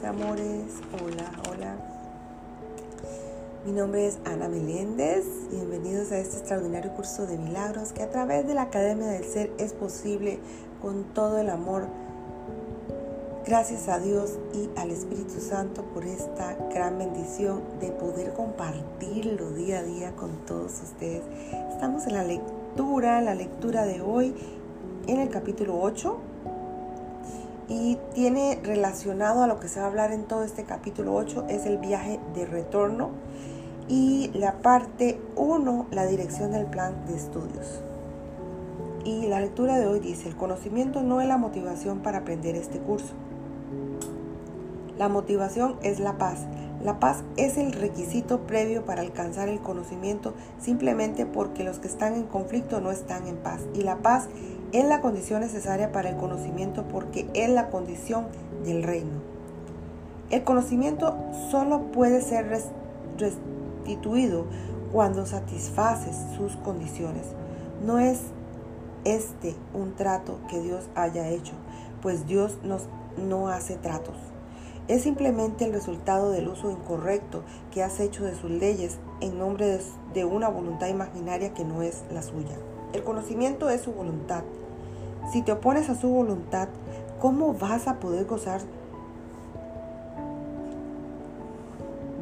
amores. Hola, hola. Mi nombre es Ana Meléndez. Bienvenidos a este extraordinario curso de milagros que a través de la Academia del Ser es posible con todo el amor. Gracias a Dios y al Espíritu Santo por esta gran bendición de poder compartirlo día a día con todos ustedes. Estamos en la lectura, la lectura de hoy en el capítulo 8 y tiene relacionado a lo que se va a hablar en todo este capítulo 8 es el viaje de retorno y la parte 1 la dirección del plan de estudios. Y la lectura de hoy dice, el conocimiento no es la motivación para aprender este curso. La motivación es la paz. La paz es el requisito previo para alcanzar el conocimiento simplemente porque los que están en conflicto no están en paz. Y la paz es la condición necesaria para el conocimiento porque es la condición del reino. El conocimiento solo puede ser restituido cuando satisfaces sus condiciones. No es este un trato que Dios haya hecho, pues Dios no hace tratos. Es simplemente el resultado del uso incorrecto que has hecho de sus leyes en nombre de una voluntad imaginaria que no es la suya. El conocimiento es su voluntad si te opones a su voluntad, ¿cómo vas a poder gozar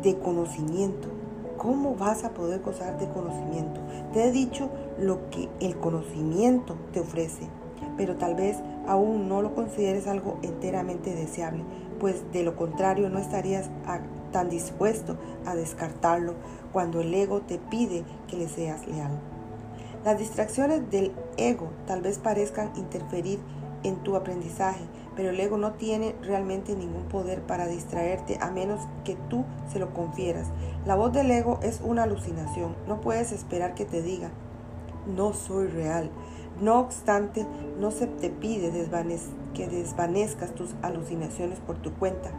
de conocimiento? ¿Cómo vas a poder gozar de conocimiento? Te he dicho lo que el conocimiento te ofrece, pero tal vez aún no lo consideres algo enteramente deseable, pues de lo contrario no estarías tan dispuesto a descartarlo cuando el ego te pide que le seas leal. Las distracciones del ego tal vez parezcan interferir en tu aprendizaje, pero el ego no tiene realmente ningún poder para distraerte a menos que tú se lo confieras. La voz del ego es una alucinación, no puedes esperar que te diga, no soy real. No obstante, no se te pide que desvanezcas tus alucinaciones por tu cuenta.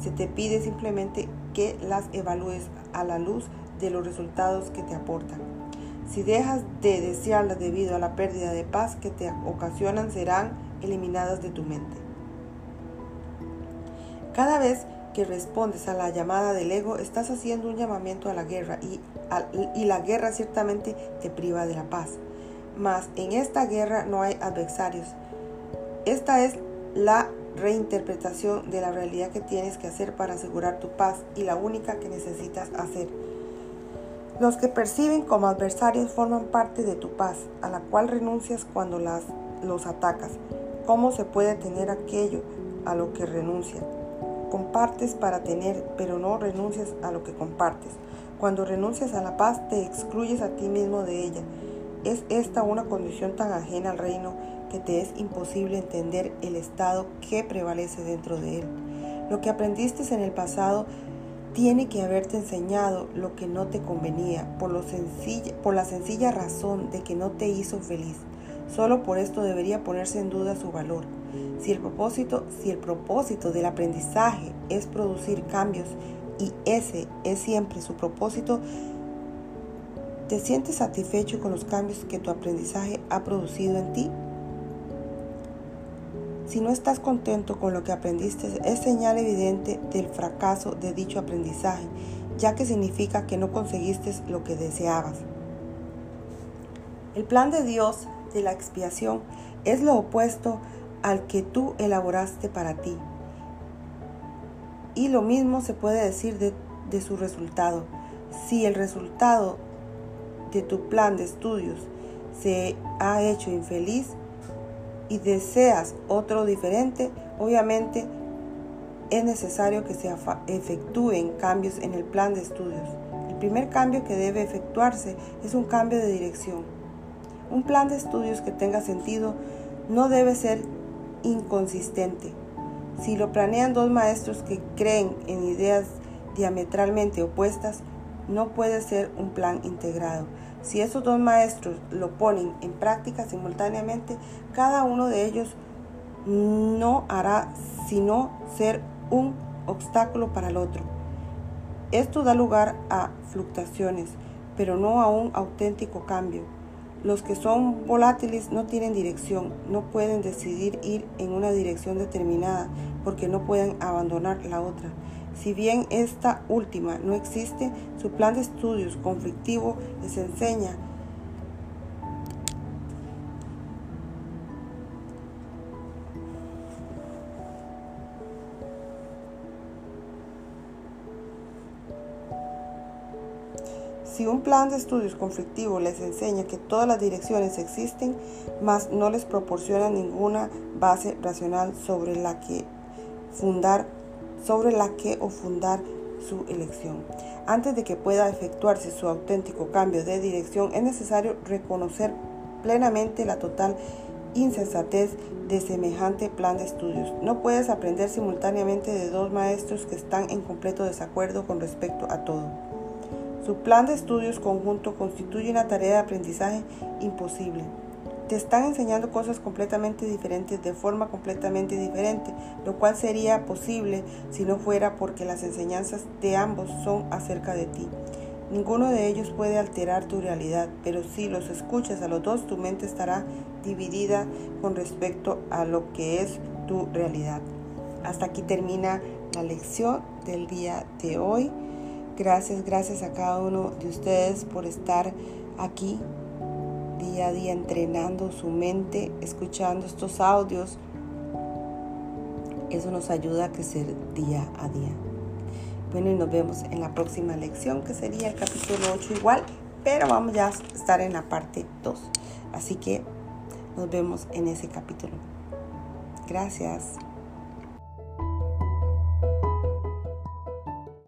Se te pide simplemente que las evalúes a la luz de los resultados que te aportan. Si dejas de desearlas debido a la pérdida de paz que te ocasionan, serán eliminadas de tu mente. Cada vez que respondes a la llamada del ego, estás haciendo un llamamiento a la guerra y, y la guerra ciertamente te priva de la paz. Mas en esta guerra no hay adversarios. Esta es la reinterpretación de la realidad que tienes que hacer para asegurar tu paz y la única que necesitas hacer. Los que perciben como adversarios forman parte de tu paz, a la cual renuncias cuando las, los atacas. ¿Cómo se puede tener aquello a lo que renuncia? Compartes para tener, pero no renuncias a lo que compartes. Cuando renuncias a la paz, te excluyes a ti mismo de ella. Es esta una condición tan ajena al reino que te es imposible entender el estado que prevalece dentro de él. Lo que aprendiste en el pasado tiene que haberte enseñado lo que no te convenía por, la sencilla razón de que no te hizo feliz. Solo por esto debería ponerse en duda su valor. Si el propósito, si el propósito del aprendizaje es producir cambios y ese es siempre su propósito, ¿te sientes satisfecho con los cambios que tu aprendizaje ha producido en ti? Si no estás contento con lo que aprendiste, es señal evidente del fracaso de dicho aprendizaje, ya que significa que no conseguiste lo que deseabas. El plan de Dios de la expiación es lo opuesto al que tú elaboraste para ti. Y lo mismo se puede decir de, de su resultado. Si el resultado de tu plan de estudios se ha hecho infeliz, y deseas otro diferente, obviamente es necesario que se efectúen cambios en el plan de estudios. El primer cambio que debe efectuarse es un cambio de dirección. Un plan de estudios que tenga sentido no debe ser inconsistente. Si lo planean dos maestros que creen en ideas diametralmente opuestas, no puede ser un plan integrado. Si esos dos maestros lo ponen en práctica simultáneamente, cada uno de ellos no hará sino ser un obstáculo para el otro. Esto da lugar a fluctuaciones, pero no a un auténtico cambio. Los que son volátiles no tienen dirección, no pueden decidir ir en una dirección determinada porque no pueden abandonar la otra. Si bien esta última no existe, su plan de estudios conflictivo les enseña Si un plan de estudios conflictivo les enseña que todas las direcciones existen, mas no les proporciona ninguna base racional sobre la que fundar, sobre la que o fundar su elección. Antes de que pueda efectuarse su auténtico cambio de dirección, es necesario reconocer plenamente la total insensatez de semejante plan de estudios. No puedes aprender simultáneamente de dos maestros que están en completo desacuerdo con respecto a todo. Su plan de estudios conjunto constituye una tarea de aprendizaje imposible. Te están enseñando cosas completamente diferentes de forma completamente diferente, lo cual sería posible si no fuera porque las enseñanzas de ambos son acerca de ti. Ninguno de ellos puede alterar tu realidad, pero si los escuchas a los dos, tu mente estará dividida con respecto a lo que es tu realidad. Hasta aquí termina la lección del día de hoy. Gracias, gracias a cada uno de ustedes por estar aquí día a día entrenando su mente, escuchando estos audios. Eso nos ayuda a crecer día a día. Bueno, y nos vemos en la próxima lección, que sería el capítulo 8 igual, pero vamos ya a estar en la parte 2. Así que nos vemos en ese capítulo. Gracias.